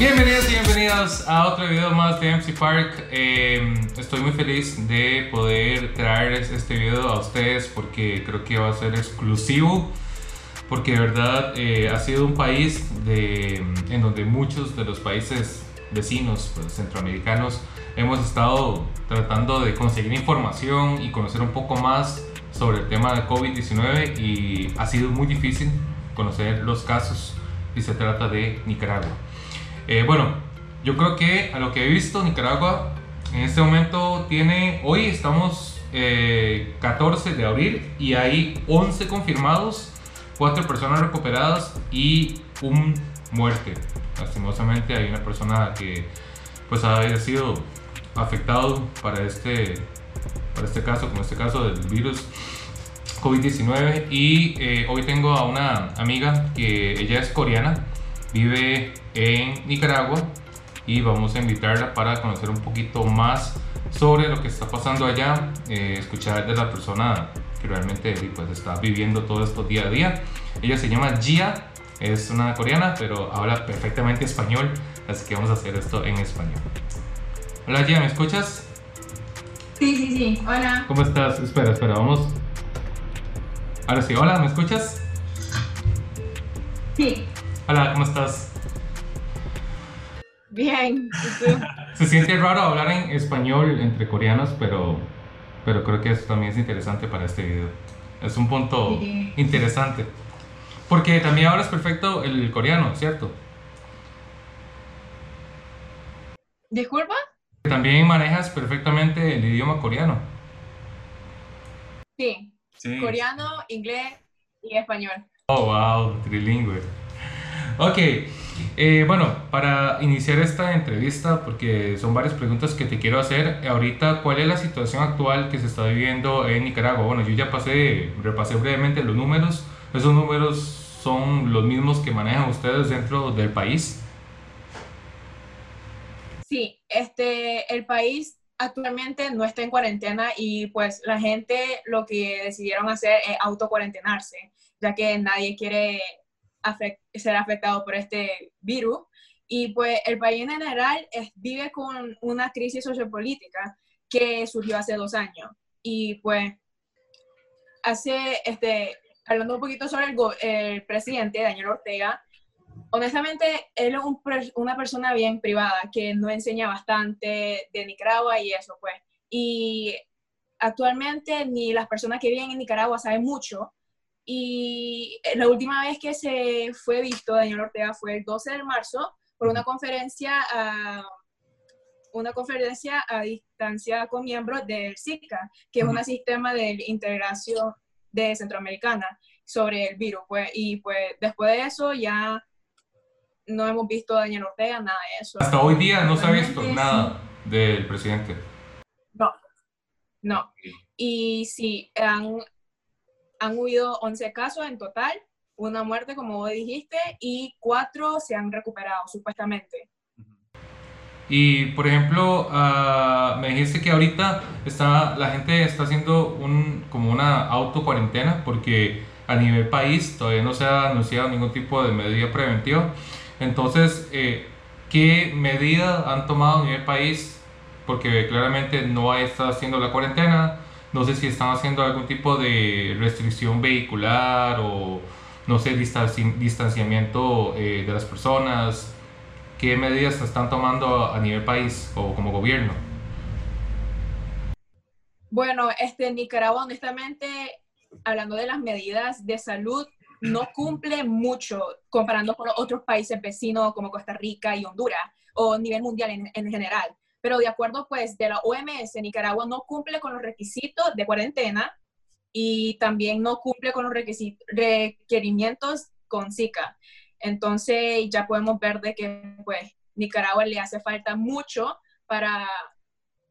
Bienvenidos y bienvenidos a otro video más de MC Park. Eh, estoy muy feliz de poder traerles este video a ustedes porque creo que va a ser exclusivo. Porque de verdad eh, ha sido un país de, en donde muchos de los países vecinos pues, centroamericanos hemos estado tratando de conseguir información y conocer un poco más sobre el tema de COVID-19 y ha sido muy difícil conocer los casos y se trata de Nicaragua. Eh, bueno, yo creo que a lo que he visto, Nicaragua en este momento tiene, hoy estamos 14 eh, de abril y hay 11 confirmados, 4 personas recuperadas y un muerte. Lastimosamente hay una persona que pues ha sido afectado para este, para este caso, como este caso del virus COVID-19 y eh, hoy tengo a una amiga que ella es coreana vive en Nicaragua y vamos a invitarla para conocer un poquito más sobre lo que está pasando allá, eh, escuchar de la persona que realmente pues, está viviendo todo esto día a día. Ella se llama Gia, es una coreana, pero habla perfectamente español, así que vamos a hacer esto en español. Hola Gia, ¿me escuchas? Sí, sí, sí, hola. ¿Cómo estás? Espera, espera, vamos. Ahora sí, hola, ¿me escuchas? Sí. Hola, ¿cómo estás? Bien. Se siente raro hablar en español entre coreanos, pero, pero creo que eso también es interesante para este video. Es un punto interesante. Porque también hablas perfecto el coreano, ¿cierto? ¿Disculpa? También manejas perfectamente el idioma coreano. Sí. sí. Coreano, inglés y español. Oh, wow, trilingüe. Ok, eh, bueno, para iniciar esta entrevista, porque son varias preguntas que te quiero hacer, ahorita, ¿cuál es la situación actual que se está viviendo en Nicaragua? Bueno, yo ya pasé, repasé brevemente los números, esos números son los mismos que manejan ustedes dentro del país. Sí, este, el país actualmente no está en cuarentena y pues la gente lo que decidieron hacer es autocuarentenarse, ya que nadie quiere ser afectado por este virus. Y pues el país en general vive con una crisis sociopolítica que surgió hace dos años. Y pues hace, este, hablando un poquito sobre el, el presidente Daniel Ortega, honestamente, él es una persona bien privada que no enseña bastante de Nicaragua y eso, pues. Y actualmente ni las personas que viven en Nicaragua saben mucho y la última vez que se fue visto Daniel Ortega fue el 12 de marzo por una conferencia a, una conferencia a distancia con miembros del SICA, que es un sistema de integración de Centroamericana sobre el virus. Pues, y pues después de eso ya no hemos visto a Daniel Ortega, nada de eso. Hasta hoy día no se ha visto nada del presidente. No, no. Y sí, han, han habido 11 casos en total, una muerte, como vos dijiste, y cuatro se han recuperado, supuestamente. Y, por ejemplo, uh, me dijiste que ahorita está, la gente está haciendo un, como una auto cuarentena porque a nivel país todavía no se ha anunciado ningún tipo de medida preventiva. Entonces, eh, ¿qué medidas han tomado a nivel país? Porque claramente no está haciendo la cuarentena, no sé si están haciendo algún tipo de restricción vehicular o, no sé, distanciamiento eh, de las personas. ¿Qué medidas están tomando a nivel país o como gobierno? Bueno, este, Nicaragua, honestamente, hablando de las medidas de salud, no cumple mucho comparando con otros países vecinos como Costa Rica y Honduras o nivel mundial en general pero de acuerdo pues de la OMS, Nicaragua no cumple con los requisitos de cuarentena y también no cumple con los requerimientos con Zika. Entonces ya podemos ver de que pues Nicaragua le hace falta mucho para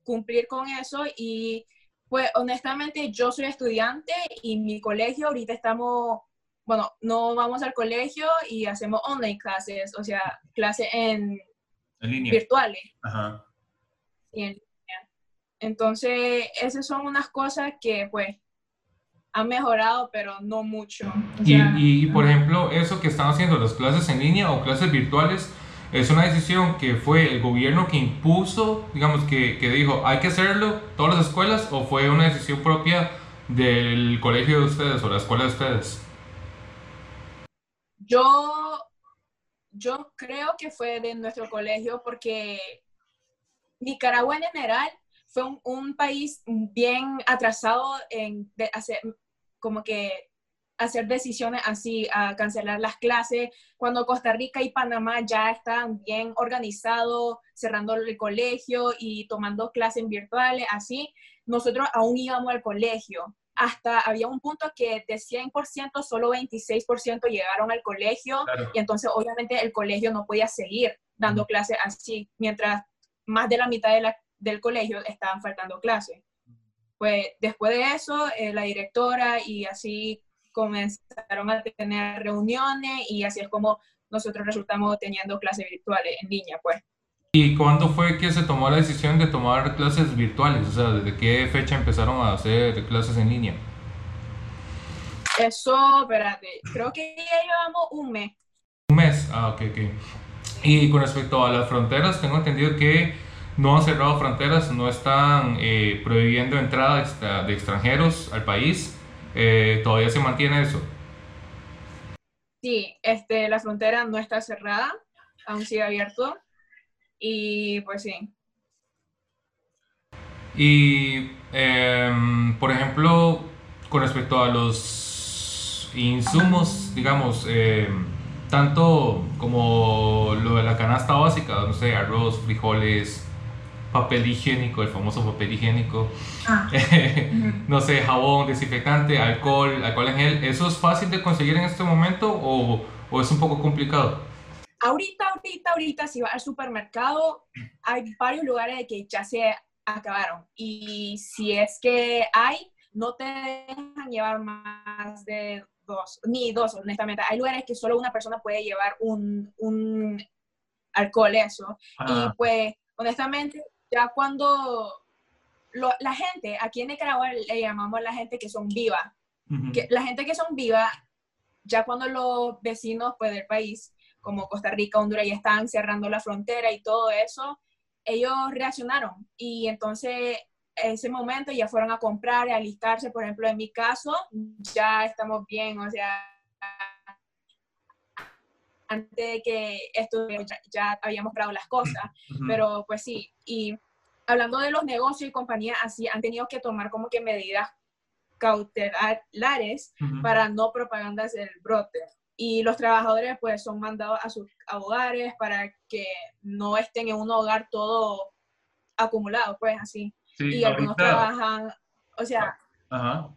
cumplir con eso y pues honestamente yo soy estudiante y mi colegio ahorita estamos, bueno, no vamos al colegio y hacemos online clases, o sea, clases en, en línea. virtuales. Ajá. Entonces, esas son unas cosas que pues han mejorado, pero no mucho. y, y, por ejemplo, eso que están haciendo las clases en línea o clases virtuales, ¿Es una decisión que fue el gobierno que impuso, digamos, que, que dijo, hay que hacerlo, todas las escuelas, o fue una decisión propia del colegio de ustedes o la escuela de ustedes? Yo, yo creo que fue de nuestro colegio porque Nicaragua en general fue un, un país bien atrasado en de hacer, como que hacer decisiones así, a cancelar las clases, cuando Costa Rica y Panamá ya están bien organizados, cerrando el colegio y tomando clases virtuales, así, nosotros aún íbamos al colegio. Hasta había un punto que de 100%, solo 26% llegaron al colegio y entonces obviamente el colegio no podía seguir dando clases así, mientras más de la mitad de la, del colegio estaban faltando clases. Pues después de eso, eh, la directora y así comenzaron a tener reuniones y así es como nosotros resultamos teniendo clases virtuales en línea, pues. ¿Y cuándo fue que se tomó la decisión de tomar clases virtuales? O sea, ¿desde qué fecha empezaron a hacer clases en línea? Eso, espérate, creo que ya llevamos un mes. Un mes, ah, ok, ok. Y con respecto a las fronteras, tengo entendido que no han cerrado fronteras, no están eh, prohibiendo entrada de extranjeros al país. Eh, ¿Todavía se mantiene eso? Sí, este, la frontera no está cerrada, aún sigue abierto. Y pues sí. Y, em, por ejemplo, con respecto a los insumos, digamos, em, tanto como lo de la canasta básica, no sé, arroz, frijoles, papel higiénico, el famoso papel higiénico, ah. no sé, jabón, desinfectante, alcohol, alcohol en gel, ¿eso es fácil de conseguir en este momento o, o es un poco complicado? Ahorita, ahorita, ahorita, si vas al supermercado, hay varios lugares que ya se acabaron y si es que hay, no te dejan llevar más de dos, ni dos, honestamente. Hay lugares que solo una persona puede llevar un, un alcohol, eso. Y ah. pues, honestamente, ya cuando la gente, aquí en Nicaragua le llamamos a la gente que son vivas, que, la gente que son vivas, ya cuando los vecinos pues, del país, como Costa Rica, Honduras, ya están cerrando la frontera y todo eso, ellos reaccionaron y entonces en ese momento ya fueron a comprar y a alistarse, por ejemplo, en mi caso, ya estamos bien, o sea, antes de que esto ya, habíamos comprado las cosas, pero pues sí, y hablando de los negocios y compañías así, han tenido que tomar como que medidas cautelares para no propagandas del brote. Y los trabajadores pues son mandados a sus hogares para que no estén en un hogar todo acumulado, pues así. Y algunos trabajan, o sea... Ajá.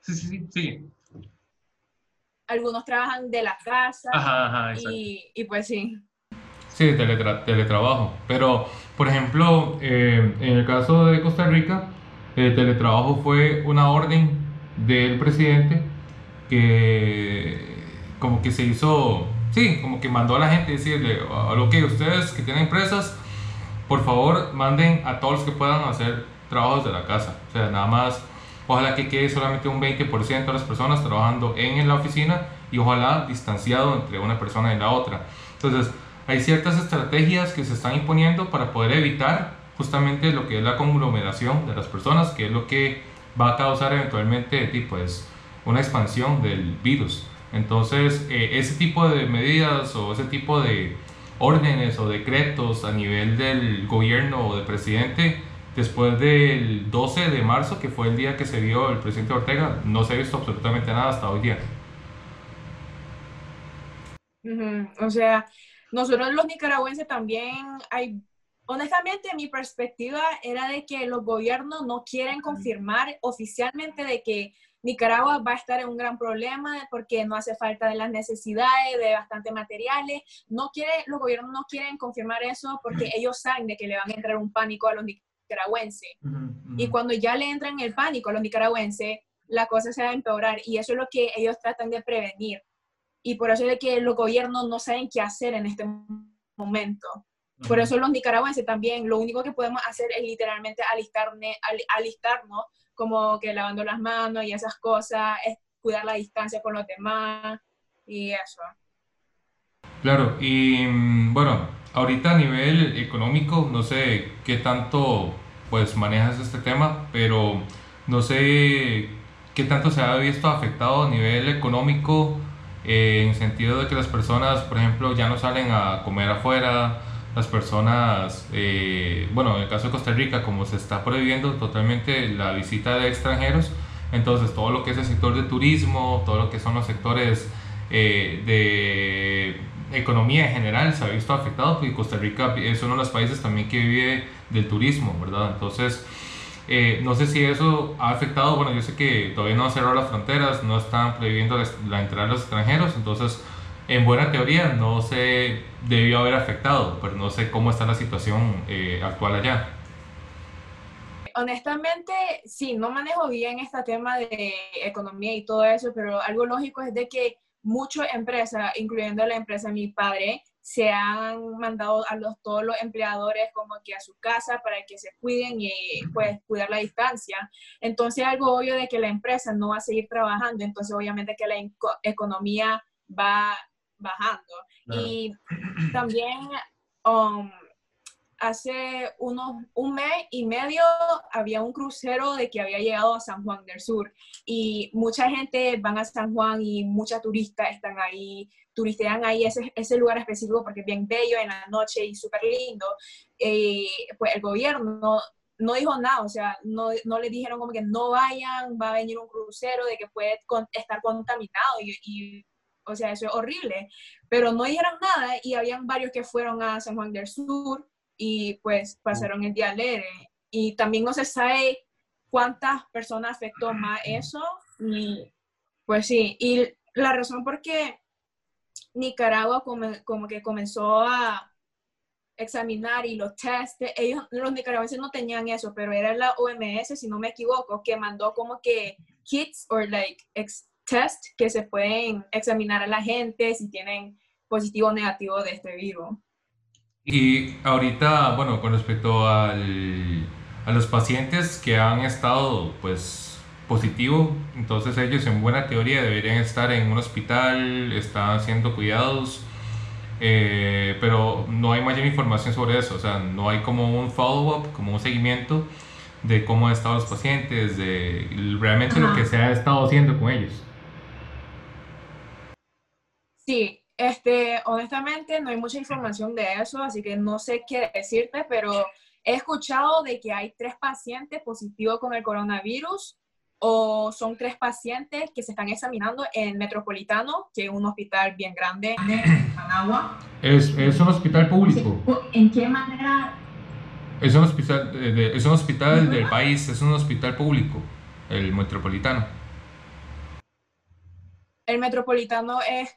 Sí, sí, sí algunos trabajan de la casa y, pues sí. Sí, teletrabajo. Pero, por ejemplo, eh, en el caso de Costa Rica, el teletrabajo fue una orden del presidente que como que se hizo, sí, como que mandó a la gente decirle, a lo que ustedes que tienen empresas, por favor manden a todos los que puedan hacer trabajos de la casa. O sea, nada más Ojalá que quede solamente un 20% de las personas trabajando en la oficina y ojalá distanciado entre una persona y la otra. Entonces, hay ciertas estrategias que se están imponiendo para poder evitar justamente lo que es la conglomeración de las personas, que es lo que va a causar eventualmente pues, una expansión del virus. Entonces, eh, ese tipo de medidas o ese tipo de órdenes o decretos a nivel del gobierno o del presidente después del 12 de marzo, que fue el día que se vio el presidente Ortega, no se ha visto absolutamente nada hasta hoy día. O sea, nosotros los nicaragüenses también hay, honestamente mi perspectiva era de que los gobiernos no quieren confirmar oficialmente de que Nicaragua va a estar en un gran problema porque no hace falta de las necesidades, de bastante materiales. No quiere, los gobiernos no quieren confirmar eso porque ellos saben de que le van a entrar un pánico a los nicaragüenses. Y cuando ya le entran el pánico a los nicaragüenses, la cosa se va a empeorar y eso es lo que ellos tratan de prevenir. Y por eso es que los gobiernos no saben qué hacer en este momento. Por eso los nicaragüenses también, lo único que podemos hacer es literalmente alistarnos, alistarnos como que lavando las manos y esas cosas, es cuidar la distancia con los demás y eso. Claro, y mm, bueno, ahorita a nivel económico, no sé qué tanto pues manejas este tema, pero no sé qué tanto se ha visto afectado a nivel económico eh, en sentido de que las personas, por ejemplo, ya no salen a comer afuera, las personas, eh, bueno, en el caso de Costa Rica, como se está prohibiendo totalmente la visita de extranjeros, entonces todo lo que es el sector de turismo, todo lo que son los sectores eh, de economía en general se ha visto afectado, porque Costa Rica es uno de los países también que vive del turismo, ¿verdad? Entonces, eh, no sé si eso ha afectado, bueno, yo sé que todavía no han cerrado las fronteras, no están prohibiendo la entrada de los extranjeros, entonces, en buena teoría, no se debió haber afectado, pero no sé cómo está la situación eh, actual allá. Honestamente, sí, no manejo bien este tema de economía y todo eso, pero algo lógico es de que muchas empresas, incluyendo la empresa de mi padre, se han mandado a los, todos los empleadores como que a su casa para que se cuiden y pues cuidar la distancia. Entonces algo obvio de que la empresa no va a seguir trabajando, entonces obviamente que la economía va bajando. Y también um, hace unos, un mes y medio había un crucero de que había llegado a San Juan del Sur y mucha gente van a San Juan y muchas turistas están ahí, turistean ahí ese, ese lugar específico porque es bien bello en la noche y súper lindo. Eh, pues el gobierno no dijo nada, o sea, no, no le dijeron como que no vayan, va a venir un crucero de que puede estar contaminado y, y o sea, eso es horrible, pero no dijeron nada y habían varios que fueron a San Juan del Sur y pues pasaron el día alegre. Y también no se sabe cuántas personas afectó más eso. Y, pues sí, y la razón por qué Nicaragua como, que comenzó a examinar y los test, ellos, los nicaragüenses no tenían eso, pero era la OMS, si no me equivoco, que mandó como que kits o like test que se pueden examinar a la gente si tienen positivo o negativo de este virus. Y ahorita, bueno, con respecto al, a los pacientes que han estado, pues, positivo, entonces ellos en buena teoría deberían estar en un hospital, están siendo cuidados, eh, pero no hay mayor información sobre eso, o sea, no hay como un follow-up, como un seguimiento de cómo han estado los pacientes, de realmente lo que se ha estado haciendo con ellos. Sí, este, honestamente no hay mucha información de eso, así que no sé qué decirte, pero he escuchado de que hay tres pacientes positivos con el coronavirus o son tres pacientes que se están examinando en Metropolitano, que es un hospital bien grande en Managua. ¿Es, es un hospital público? ¿En qué manera? Es un hospital, es un hospital del país, es un hospital público, el Metropolitano. El Metropolitano es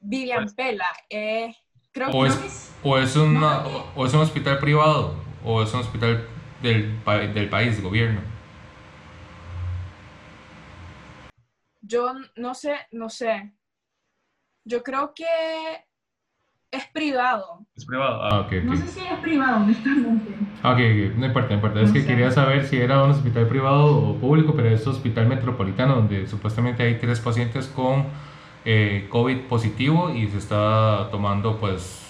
Vivian pues, Pela, eh, creo o es, o es, una, o es un hospital privado o es un hospital del, del país, gobierno. Yo no sé, no sé. Yo creo que es privado. Es privado, ah, ok. No sé si es privado, honestamente. Ah, ok, ok, no importa, no importa. es que quería saber si era un hospital privado o público, pero es un hospital metropolitano donde supuestamente hay tres pacientes con eh, COVID positivo y se está tomando pues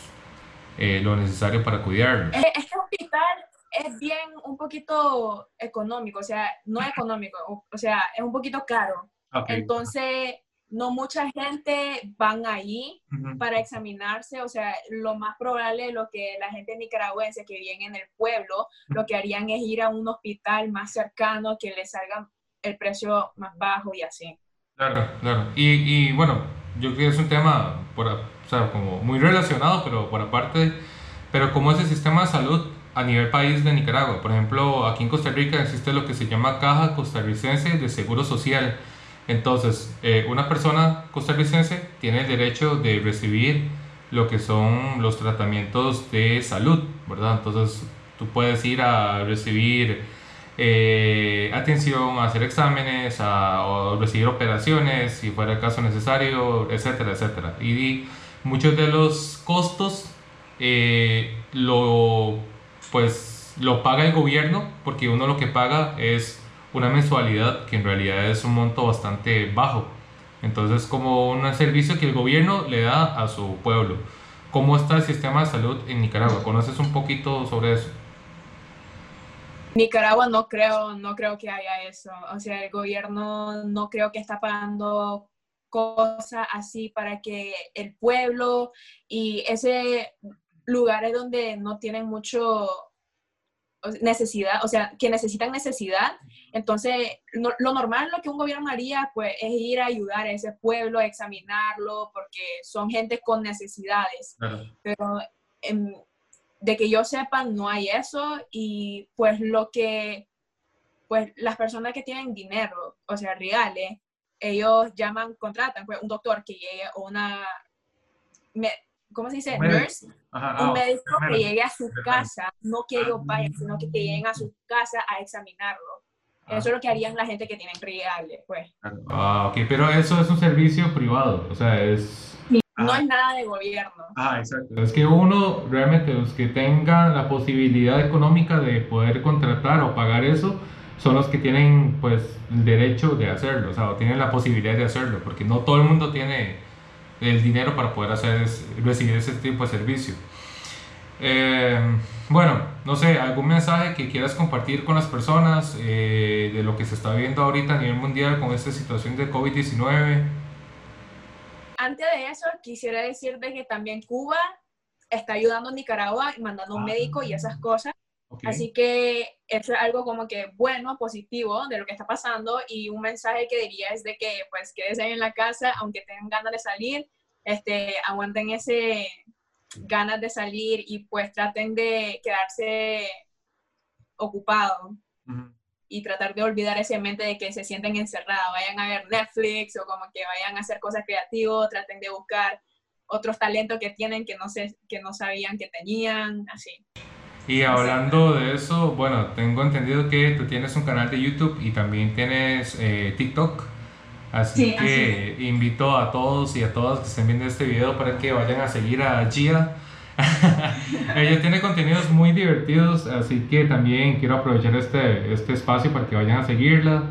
eh, lo necesario para cuidarlo. Este hospital es bien un poquito económico, o sea, no económico, o, sea, es un poquito caro. Entonces, no mucha gente van ahí para examinarse, o sea, lo más probable es lo que la gente nicaragüense que viene en el pueblo, lo que harían es ir a un hospital más cercano que les salga el precio más bajo y así. Claro, claro. Y, y bueno, yo creo que es un tema por, o sea, como muy relacionado, pero por aparte, pero como es el sistema de salud a nivel país de Nicaragua. Por ejemplo, aquí en Costa Rica existe lo que se llama Caja Costarricense de Seguro Social. Entonces, eh, una persona costarricense tiene el derecho de recibir lo que son los tratamientos de salud, ¿verdad? Entonces, tú puedes ir a recibir eh, atención, a hacer exámenes, a, recibir operaciones, si fuera el caso necesario, etcétera, etcétera. Y, muchos de los costos eh, lo, pues, lo paga el gobierno, porque uno lo que paga es una mensualidad que en realidad es un monto bastante bajo. Entonces, como un servicio que el gobierno le da a su pueblo. ¿Cómo está el sistema de salud en Nicaragua? ¿Conoces un poquito sobre eso? Nicaragua no creo, no creo que haya eso. O sea, el gobierno no creo que está pagando cosas así para que el pueblo y ese lugares donde no tienen mucho necesidad, o sea, que necesitan necesidad. Entonces, lo normal, lo que un gobierno haría, pues, es ir a ayudar a ese pueblo, a examinarlo, porque son gente con necesidades. Pero em, de que yo sepa, no hay eso. Y pues lo que, pues, las personas que tienen dinero, o sea, reales, ellos llaman, contratan, pues, un doctor que llegue o una... ¿cómo se dice? Nurse, un ah, médico que llegue a su casa, no que ellos vayan, sino que, lleguen a su casa a examinarlo. Ah. Eso es lo que harían la gente que tienen reales, pues. Ah, ok, pero eso es un servicio privado, o sea, es... no es nada de gobierno. Ah, exacto. Es que uno, realmente, los que tengan la posibilidad económica de poder contratar o pagar eso, son los que tienen, pues, el derecho de hacerlo, o sea, o tienen la posibilidad de hacerlo, porque no todo el mundo tiene el dinero para poder hacer recibir ese tipo de servicio. Eh, bueno, no sé, algún mensaje que quieras compartir con las personas eh, de lo que se está viendo ahorita a nivel mundial con esta situación de COVID-19. Antes de eso, quisiera decirte que también Cuba está ayudando a Nicaragua mandando un ah. médico y esas cosas. Así que eso es algo como que bueno, positivo de lo que está pasando y un mensaje que diría es de que pues quédense en la casa, aunque tengan ganas de salir, este, aguanten ese ganas de salir y pues traten de quedarse ocupados y tratar de olvidar ese mente de que se sienten encerrados, vayan a ver Netflix o como que vayan a hacer cosas creativas, traten de buscar otros talentos que tienen que no, sé, que no sabían que tenían, así. Y hablando de eso, bueno, tengo entendido que tú tienes un canal de YouTube y también tienes eh, TikTok. Así que invito a todos y a todas que estén viendo este video para que vayan a seguir a Gia. Ella tiene contenidos muy divertidos, así que también quiero aprovechar este, este espacio para que vayan a seguirla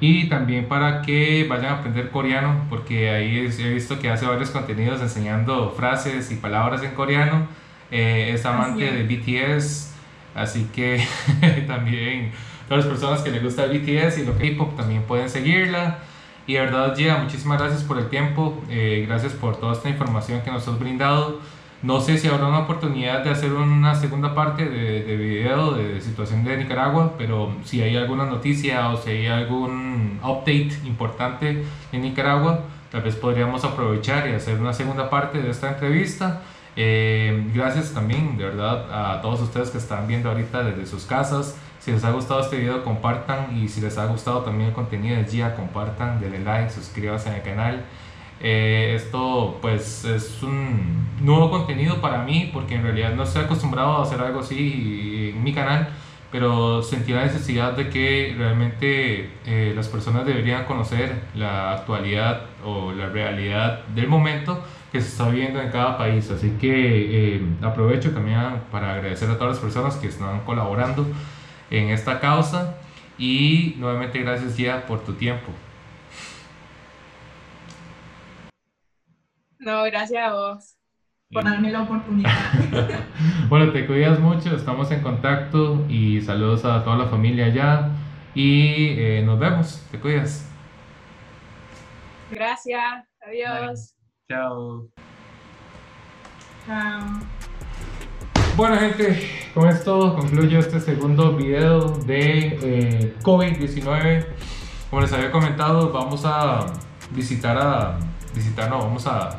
y también para que vayan a aprender coreano, porque ahí he visto que hace varios contenidos enseñando frases y palabras en coreano eh, es amante de BTS, así que también todas las personas que les gusta el BTS y lo que K-pop también pueden seguirla. Y de verdad, Gia, muchísimas gracias por el tiempo, eh, gracias por toda esta información que nos has brindado. No sé si habrá una oportunidad de hacer una segunda parte de, de video de, situación de Nicaragua, pero si hay alguna noticia o si hay algún update importante en Nicaragua, tal vez podríamos aprovechar y hacer una segunda parte de esta entrevista. Eh, gracias también, de verdad, a todos ustedes que están viendo ahorita desde sus casas. Si les ha gustado este video, compartan. Y si les ha gustado también el contenido de Gia, compartan, denle like, suscríbanse al canal. Eh, esto pues es un nuevo contenido para mí porque en realidad no estoy acostumbrado a hacer algo así en mi canal pero sentí la necesidad de que realmente eh, las personas deberían conocer la actualidad o la realidad del momento que se está viviendo en cada país. Así que eh, aprovecho también para agradecer a todas las personas que están colaborando en esta causa y nuevamente gracias ya por tu tiempo. No, gracias a vos por darme la oportunidad. bueno, te cuidas mucho, estamos en contacto y saludos a toda la familia allá y eh, nos vemos, te cuidas. Gracias, adiós. Chao. Chao. Bueno gente, con esto concluyo este segundo video de eh, COVID-19. Como les había comentado, vamos a visitar a... Visitar, no, vamos a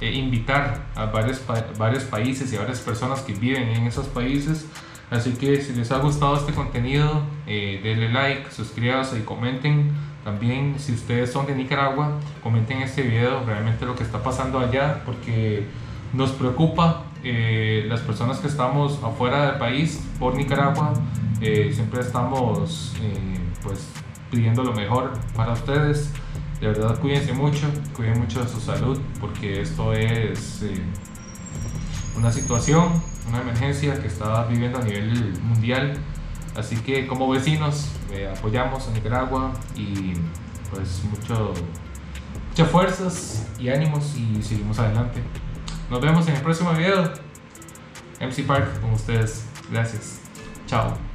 eh, invitar a varios, varios países y a varias personas que viven en esos países. Así que si les ha gustado este contenido, eh, denle like, suscríbanse y comenten también si ustedes son de Nicaragua, comenten este video realmente lo que está pasando allá porque nos preocupa eh, las personas que estamos afuera del país por Nicaragua. Eh, siempre estamos eh, pues pidiendo lo mejor para ustedes. De verdad cuídense mucho, cuiden mucho de su salud porque esto es una situación, una emergencia que está viviendo a nivel mundial Así que como vecinos eh, apoyamos a Nicaragua y pues mucho, muchas fuerzas y ánimos y seguimos adelante. Nos vemos en el próximo video. MC Park con ustedes. Gracias. Chao.